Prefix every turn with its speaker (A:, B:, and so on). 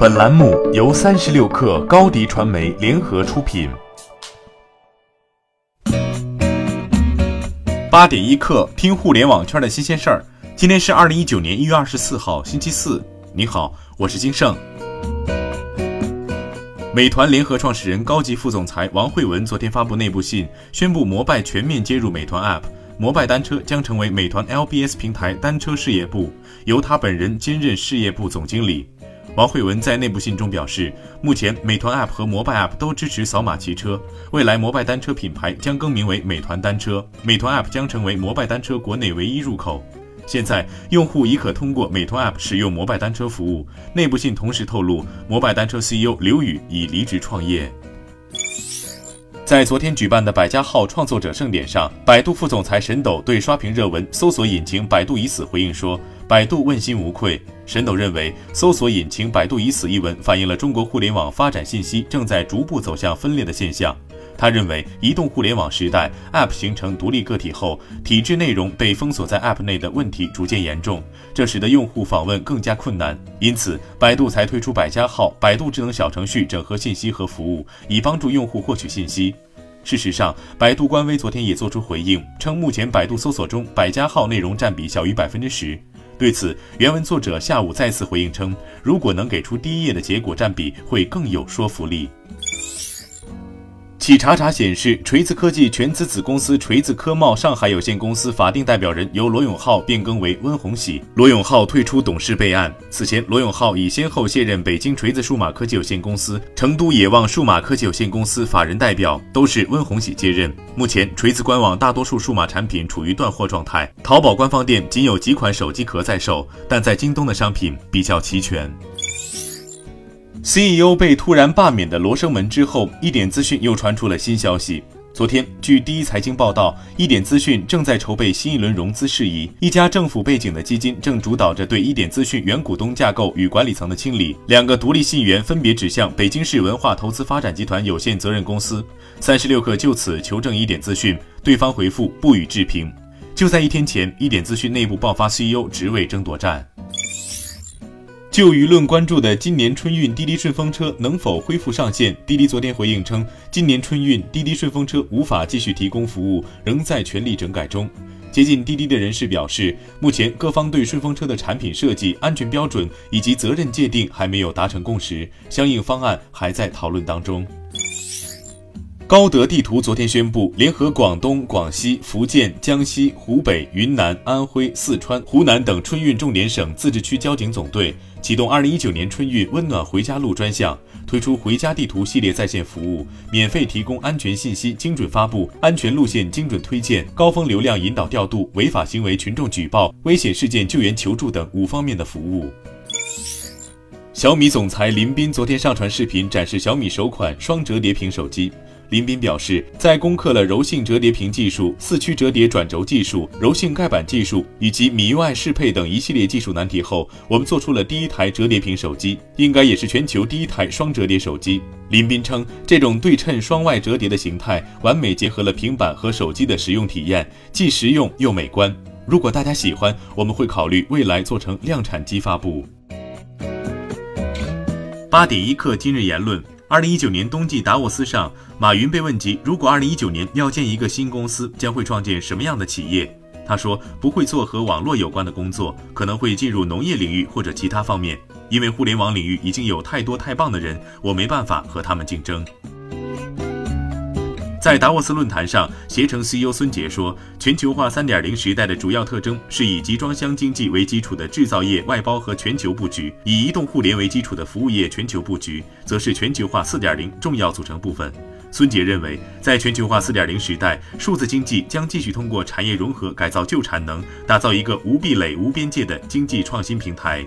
A: 本栏目由三十六氪高低传媒联合出品。八点一刻，听互联网圈的新鲜事儿。今天是二零一九年一月二十四号，星期四。你好，我是金盛。美团联合创始人、高级副总裁王慧文昨天发布内部信，宣布摩拜全面接入美团 App，摩拜单车将成为美团 LBS 平台单车事业部，由他本人兼任事业部总经理。王慧文在内部信中表示，目前美团 App 和摩拜 App 都支持扫码骑车，未来摩拜单车品牌将更名为美团单车，美团 App 将成为摩拜单车国内唯一入口。现在用户已可通过美团 App 使用摩拜单车服务。内部信同时透露，摩拜单车 CEO 刘宇已离职创业。在昨天举办的百家号创作者盛典上，百度副总裁沈抖对刷屏热文搜索引擎百度已死回应说：“百度问心无愧。”沈斗认为，搜索引擎百度已死一文反映了中国互联网发展信息正在逐步走向分裂的现象。他认为，移动互联网时代，App 形成独立个体后，体制内容被封锁在 App 内的问题逐渐严重，这使得用户访问更加困难。因此，百度才推出百家号、百度智能小程序，整合信息和服务，以帮助用户获取信息。事实上，百度官微昨天也做出回应，称目前百度搜索中百家号内容占比小于百分之十。对此，原文作者下午再次回应称，如果能给出第一页的结果占比，会更有说服力。企查查显示，锤子科技全资子公司锤子科贸上海有限公司法定代表人由罗永浩变更为温红喜，罗永浩退出董事备案。此前，罗永浩已先后卸任北京锤子数码科技有限公司、成都野望数码科技有限公司法人代表，都是温红喜接任。目前，锤子官网大多数数码产品处于断货状态，淘宝官方店仅有几款手机壳在售，但在京东的商品比较齐全。CEO 被突然罢免的罗生门之后，一点资讯又传出了新消息。昨天，据第一财经报道，一点资讯正在筹备新一轮融资事宜，一家政府背景的基金正主导着对一点资讯原股东架构与管理层的清理。两个独立信源分别指向北京市文化投资发展集团有限责任公司。三十六氪就此求证一点资讯，对方回复不予置评。就在一天前，一点资讯内部爆发 CEO 职位争夺战。就舆论关注的今年春运滴滴顺风车能否恢复上线，滴滴昨天回应称，今年春运滴滴顺风车无法继续提供服务，仍在全力整改中。接近滴滴的人士表示，目前各方对顺风车的产品设计、安全标准以及责任界定还没有达成共识，相应方案还在讨论当中。高德地图昨天宣布，联合广东、广西、福建、江西、湖北、云南、安徽、四川、湖南等春运重点省、自治区交警总队，启动二零一九年春运温暖回家路专项，推出回家地图系列在线服务，免费提供安全信息精准发布、安全路线精准推荐、高峰流量引导调度、违法行为群众举报、危险事件救援求助等五方面的服务。小米总裁林斌昨天上传视频，展示小米首款双折叠屏手机。林斌表示，在攻克了柔性折叠屏技术、四驱折叠转轴技术、柔性盖板技术以及米 UI 适配等一系列技术难题后，我们做出了第一台折叠屏手机，应该也是全球第一台双折叠手机。林斌称，这种对称双外折叠的形态，完美结合了平板和手机的使用体验，既实用又美观。如果大家喜欢，我们会考虑未来做成量产机发布。八点一刻，今日言论。二零一九年冬季达沃斯上，马云被问及如果二零一九年要建一个新公司，将会创建什么样的企业？他说不会做和网络有关的工作，可能会进入农业领域或者其他方面，因为互联网领域已经有太多太棒的人，我没办法和他们竞争。在达沃斯论坛上，携程 CEO 孙杰说：“全球化3.0时代的主要特征是以集装箱经济为基础的制造业外包和全球布局，以移动互联为基础的服务业全球布局，则是全球化4.0重要组成部分。”孙杰认为，在全球化4.0时代，数字经济将继续通过产业融合改造旧产能，打造一个无壁垒、无边界的经济创新平台。